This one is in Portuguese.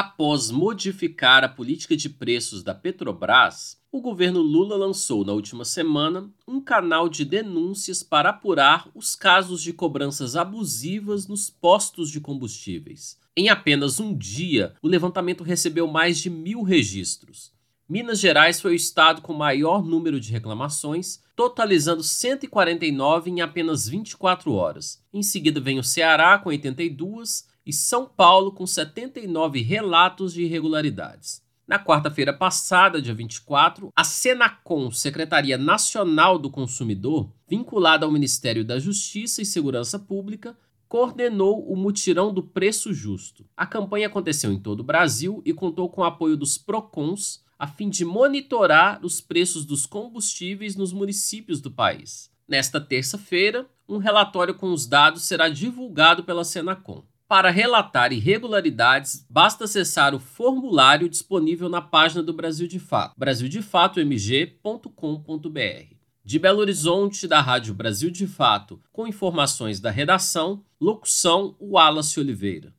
Após modificar a política de preços da Petrobras, o governo Lula lançou na última semana um canal de denúncias para apurar os casos de cobranças abusivas nos postos de combustíveis. Em apenas um dia, o levantamento recebeu mais de mil registros. Minas Gerais foi o estado com maior número de reclamações, totalizando 149 em apenas 24 horas. Em seguida vem o Ceará com 82 e São Paulo com 79 relatos de irregularidades. Na quarta-feira passada, dia 24, a Senacom, Secretaria Nacional do Consumidor, vinculada ao Ministério da Justiça e Segurança Pública, coordenou o mutirão do preço justo. A campanha aconteceu em todo o Brasil e contou com o apoio dos PROCONs a fim de monitorar os preços dos combustíveis nos municípios do país. Nesta terça-feira, um relatório com os dados será divulgado pela Senacom. Para relatar irregularidades, basta acessar o formulário disponível na página do Brasil de Fato, brasildefatomg.com.br. De Belo Horizonte, da Rádio Brasil de Fato, com informações da redação, locução Wallace Oliveira.